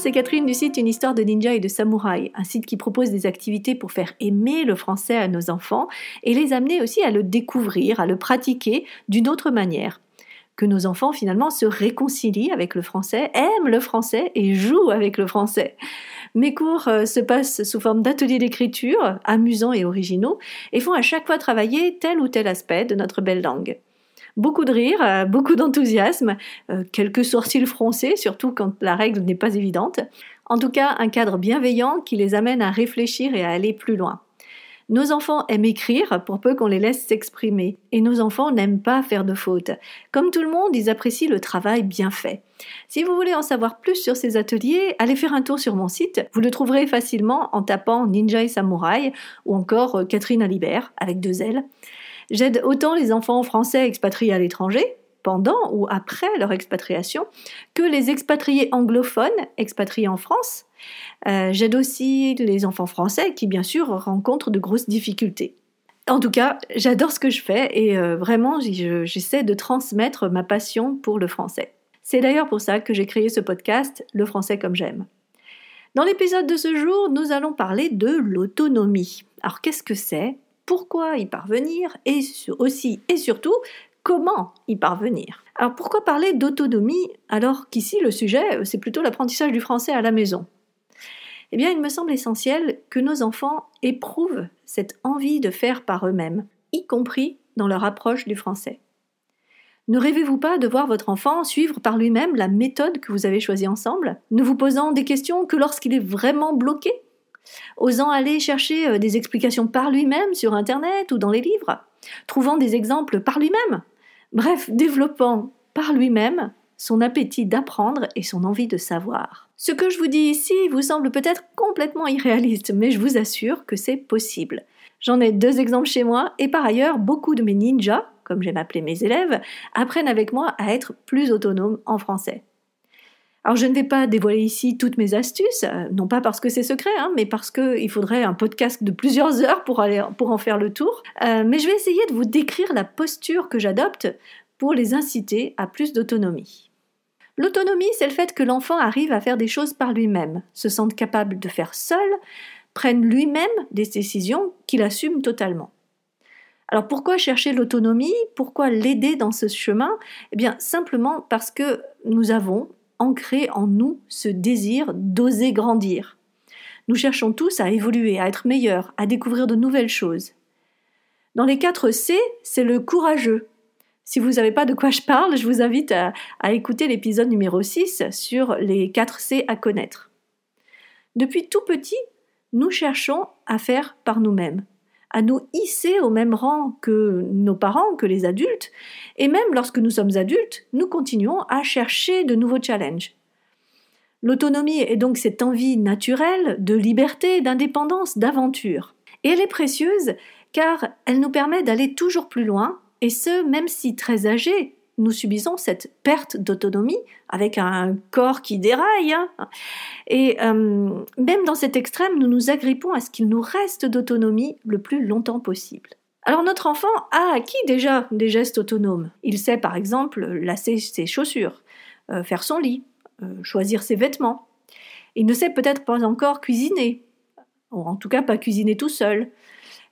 c'est Catherine du site Une histoire de ninja et de samouraï, un site qui propose des activités pour faire aimer le français à nos enfants et les amener aussi à le découvrir, à le pratiquer d'une autre manière. Que nos enfants finalement se réconcilient avec le français, aiment le français et jouent avec le français. Mes cours euh, se passent sous forme d'ateliers d'écriture, amusants et originaux, et font à chaque fois travailler tel ou tel aspect de notre belle langue. Beaucoup de rire, euh, beaucoup d'enthousiasme, euh, quelques sourcils froncés, surtout quand la règle n'est pas évidente. En tout cas, un cadre bienveillant qui les amène à réfléchir et à aller plus loin. Nos enfants aiment écrire pour peu qu'on les laisse s'exprimer, et nos enfants n'aiment pas faire de fautes. Comme tout le monde, ils apprécient le travail bien fait. Si vous voulez en savoir plus sur ces ateliers, allez faire un tour sur mon site. Vous le trouverez facilement en tapant Ninja et Samouraï ou encore Catherine Alibert avec deux L. J'aide autant les enfants français expatriés à l'étranger, pendant ou après leur expatriation, que les expatriés anglophones expatriés en France. Euh, j'aide aussi les enfants français qui, bien sûr, rencontrent de grosses difficultés. En tout cas, j'adore ce que je fais et euh, vraiment, j'essaie de transmettre ma passion pour le français. C'est d'ailleurs pour ça que j'ai créé ce podcast, Le français comme j'aime. Dans l'épisode de ce jour, nous allons parler de l'autonomie. Alors qu'est-ce que c'est? Pourquoi y parvenir et aussi et surtout comment y parvenir. Alors pourquoi parler d'autonomie alors qu'ici le sujet c'est plutôt l'apprentissage du français à la maison? Eh bien il me semble essentiel que nos enfants éprouvent cette envie de faire par eux-mêmes, y compris dans leur approche du français. Ne rêvez-vous pas de voir votre enfant suivre par lui-même la méthode que vous avez choisie ensemble, ne vous posant des questions que lorsqu'il est vraiment bloqué? Osant aller chercher euh, des explications par lui-même sur Internet ou dans les livres, trouvant des exemples par lui-même, bref, développant par lui-même son appétit d'apprendre et son envie de savoir. Ce que je vous dis ici vous semble peut-être complètement irréaliste, mais je vous assure que c'est possible. J'en ai deux exemples chez moi, et par ailleurs, beaucoup de mes ninjas, comme j'aime appeler mes élèves, apprennent avec moi à être plus autonomes en français. Alors je ne vais pas dévoiler ici toutes mes astuces, euh, non pas parce que c'est secret, hein, mais parce qu'il faudrait un podcast de plusieurs heures pour, aller, pour en faire le tour. Euh, mais je vais essayer de vous décrire la posture que j'adopte pour les inciter à plus d'autonomie. L'autonomie, c'est le fait que l'enfant arrive à faire des choses par lui-même, se sente capable de faire seul, prenne lui-même des décisions qu'il assume totalement. Alors pourquoi chercher l'autonomie? Pourquoi l'aider dans ce chemin? Eh bien simplement parce que nous avons ancré en nous ce désir d'oser grandir. Nous cherchons tous à évoluer, à être meilleurs, à découvrir de nouvelles choses. Dans les 4 C, c'est le courageux. Si vous ne savez pas de quoi je parle, je vous invite à, à écouter l'épisode numéro 6 sur les 4 C à connaître. Depuis tout petit, nous cherchons à faire par nous-mêmes à nous hisser au même rang que nos parents, que les adultes, et même lorsque nous sommes adultes, nous continuons à chercher de nouveaux challenges. L'autonomie est donc cette envie naturelle de liberté, d'indépendance, d'aventure. Et elle est précieuse car elle nous permet d'aller toujours plus loin, et ce, même si très âgés, nous subissons cette perte d'autonomie avec un corps qui déraille. Hein. Et euh, même dans cet extrême, nous nous agrippons à ce qu'il nous reste d'autonomie le plus longtemps possible. Alors notre enfant a acquis déjà des gestes autonomes. Il sait par exemple lasser ses chaussures, euh, faire son lit, euh, choisir ses vêtements. Il ne sait peut-être pas encore cuisiner, ou en tout cas pas cuisiner tout seul.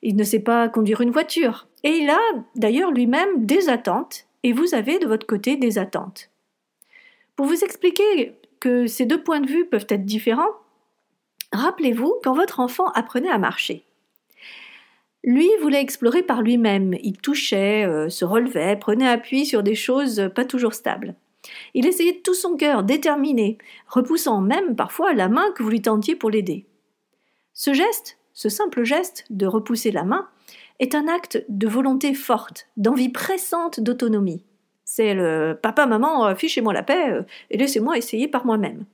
Il ne sait pas conduire une voiture. Et il a d'ailleurs lui-même des attentes et vous avez de votre côté des attentes. Pour vous expliquer que ces deux points de vue peuvent être différents, rappelez-vous quand votre enfant apprenait à marcher. Lui voulait explorer par lui-même, il touchait, euh, se relevait, prenait appui sur des choses pas toujours stables. Il essayait de tout son cœur, déterminé, repoussant même parfois la main que vous lui tendiez pour l'aider. Ce geste, ce simple geste de repousser la main, est un acte de volonté forte, d'envie pressante d'autonomie. C'est le papa, maman, euh, fichez-moi la paix euh, et laissez-moi essayer par moi-même.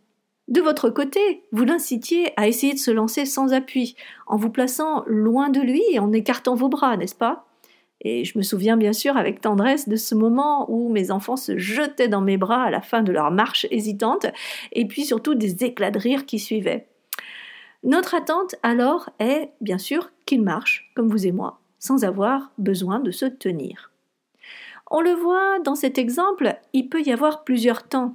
De votre côté, vous l'incitiez à essayer de se lancer sans appui, en vous plaçant loin de lui et en écartant vos bras, n'est-ce pas? Et je me souviens bien sûr avec tendresse de ce moment où mes enfants se jetaient dans mes bras à la fin de leur marche hésitante, et puis surtout des éclats de rire qui suivaient. Notre attente alors est, bien sûr, qu'ils marchent, comme vous et moi, sans avoir besoin de se tenir. On le voit dans cet exemple, il peut y avoir plusieurs temps.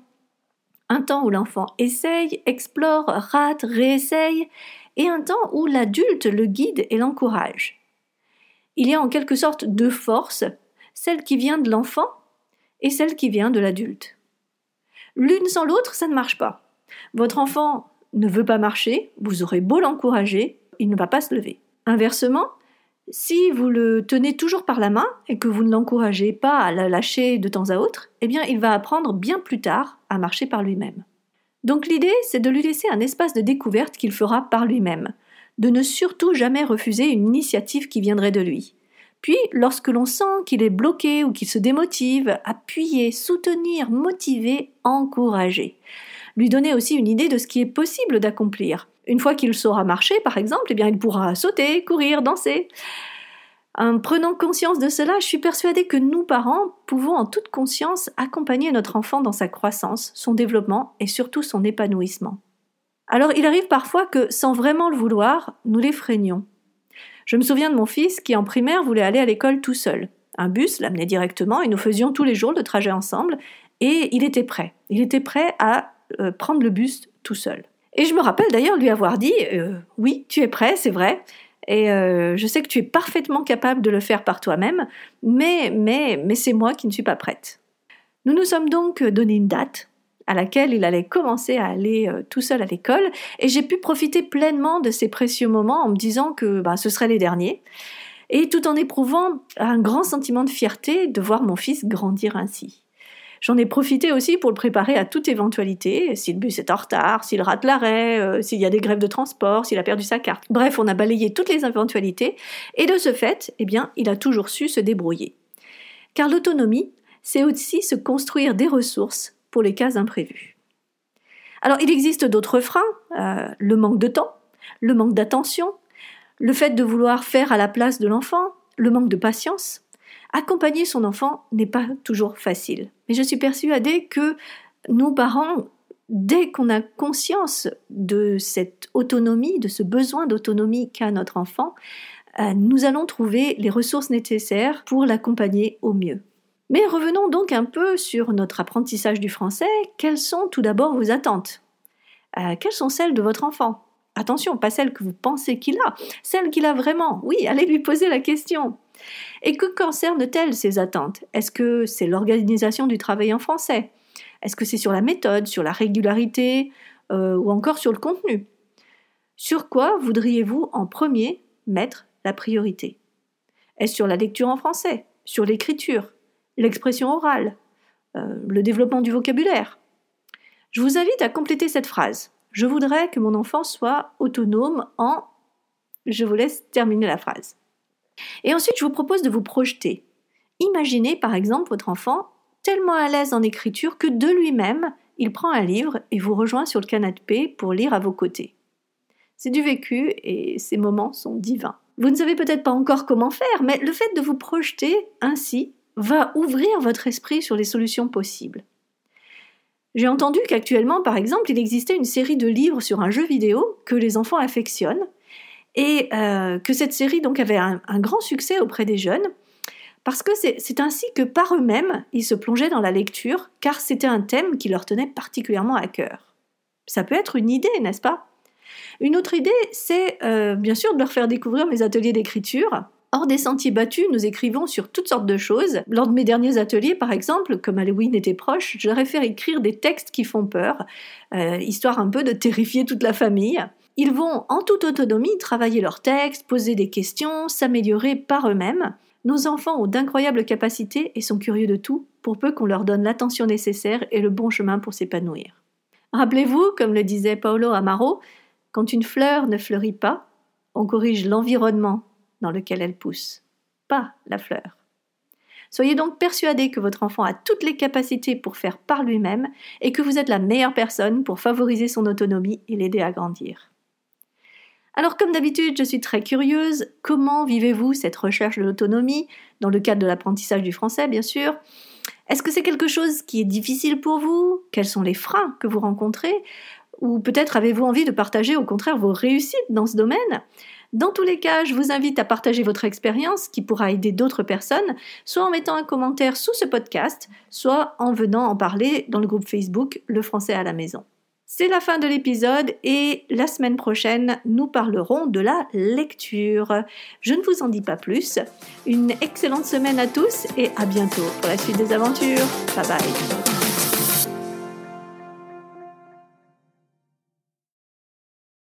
Un temps où l'enfant essaye, explore, rate, réessaye, et un temps où l'adulte le guide et l'encourage. Il y a en quelque sorte deux forces, celle qui vient de l'enfant et celle qui vient de l'adulte. L'une sans l'autre, ça ne marche pas. Votre enfant ne veut pas marcher, vous aurez beau l'encourager, il ne va pas se lever. Inversement, si vous le tenez toujours par la main et que vous ne l'encouragez pas à la lâcher de temps à autre, eh bien il va apprendre bien plus tard à marcher par lui-même. Donc l'idée, c'est de lui laisser un espace de découverte qu'il fera par lui-même, de ne surtout jamais refuser une initiative qui viendrait de lui. Puis, lorsque l'on sent qu'il est bloqué ou qu'il se démotive, appuyer, soutenir, motiver, encourager. Lui donner aussi une idée de ce qui est possible d'accomplir. Une fois qu'il saura marcher, par exemple, eh bien, il pourra sauter, courir, danser. En prenant conscience de cela, je suis persuadée que nous, parents, pouvons en toute conscience accompagner notre enfant dans sa croissance, son développement et surtout son épanouissement. Alors il arrive parfois que, sans vraiment le vouloir, nous les freinions. Je me souviens de mon fils qui, en primaire, voulait aller à l'école tout seul. Un bus l'amenait directement et nous faisions tous les jours le trajet ensemble et il était prêt. Il était prêt à euh, prendre le bus tout seul. Et je me rappelle d'ailleurs lui avoir dit euh, Oui, tu es prêt, c'est vrai, et euh, je sais que tu es parfaitement capable de le faire par toi-même, mais, mais, mais c'est moi qui ne suis pas prête. Nous nous sommes donc donné une date à laquelle il allait commencer à aller tout seul à l'école, et j'ai pu profiter pleinement de ces précieux moments en me disant que bah, ce seraient les derniers, et tout en éprouvant un grand sentiment de fierté de voir mon fils grandir ainsi. J'en ai profité aussi pour le préparer à toute éventualité, si le bus est en retard, s'il rate l'arrêt, euh, s'il y a des grèves de transport, s'il a perdu sa carte. Bref, on a balayé toutes les éventualités, et de ce fait, eh bien, il a toujours su se débrouiller. Car l'autonomie, c'est aussi se construire des ressources pour les cas imprévus. Alors, il existe d'autres freins, euh, le manque de temps, le manque d'attention, le fait de vouloir faire à la place de l'enfant, le manque de patience, accompagner son enfant n'est pas toujours facile. Mais je suis persuadée que nos parents, dès qu'on a conscience de cette autonomie, de ce besoin d'autonomie qu'a notre enfant, euh, nous allons trouver les ressources nécessaires pour l'accompagner au mieux. Mais revenons donc un peu sur notre apprentissage du français. Quelles sont tout d'abord vos attentes? Euh, Quelles sont celles de votre enfant? Attention, pas celles que vous pensez qu'il a, celles qu'il a vraiment. Oui, allez lui poser la question. Et que concernent-elles ces attentes? Est-ce que c'est l'organisation du travail en français? Est-ce que c'est sur la méthode, sur la régularité euh, ou encore sur le contenu? Sur quoi voudriez-vous en premier mettre la priorité? Est-ce sur la lecture en français Sur l'écriture L'expression orale euh, Le développement du vocabulaire? Je vous invite à compléter cette phrase. Je voudrais que mon enfant soit autonome en... Je vous laisse terminer la phrase. Et ensuite, je vous propose de vous projeter. Imaginez par exemple votre enfant tellement à l'aise en écriture que de lui-même, il prend un livre et vous rejoint sur le canapé pour lire à vos côtés. C'est du vécu et ces moments sont divins. Vous ne savez peut-être pas encore comment faire, mais le fait de vous projeter ainsi va ouvrir votre esprit sur les solutions possibles. J'ai entendu qu'actuellement, par exemple, il existait une série de livres sur un jeu vidéo que les enfants affectionnent et euh, que cette série donc avait un, grand succès auprès des jeunes parce que c'est ainsi que par eux-mêmes ils se plongeaient dans la lecture car c'était un thème qui leur tenait particulièrement à cœur. Ça peut être une idée, n'est-ce pas? Une autre idée, c'est euh, bien sûr de leur faire découvrir mes ateliers d'écriture. Hors des sentiers battus, nous écrivons sur toutes sortes de choses. Lors de mes derniers ateliers, par exemple, comme Halloween était proche, ai fait écrire des textes qui font peur, euh, histoire un peu de terrifier toute la famille. Ils vont en toute autonomie travailler leurs textes, poser des questions, s'améliorer par eux-mêmes. Nos enfants ont d'incroyables capacités et sont curieux de tout, pour peu qu'on leur donne l'attention nécessaire et le bon chemin pour s'épanouir. Rappelez-vous, comme le disait Paolo Amaro, quand une fleur ne fleurit pas, on corrige l'environnement dans lequel elle pousse, pas la fleur. Soyez donc persuadés que votre enfant a toutes les capacités pour faire par lui-même et que vous êtes la meilleure personne pour favoriser son autonomie et l'aider à grandir. Alors comme d'habitude, je suis très curieuse, comment vivez-vous cette recherche de l'autonomie, dans le cadre de l'apprentissage du français bien sûr? Est-ce que c'est quelque chose qui est difficile pour vous? Quels sont les freins que vous rencontrez? Ou peut-être avez-vous envie de partager au contraire vos réussites dans ce domaine? Dans tous les cas, je vous invite à partager votre expérience qui pourra aider d'autres personnes, soit en mettant un commentaire sous ce podcast, soit en venant en parler dans le groupe Facebook Le français à la maison. C'est la fin de l'épisode et la semaine prochaine, nous parlerons de la lecture. Je ne vous en dis pas plus. Une excellente semaine à tous et à bientôt pour la suite des aventures. Bye bye.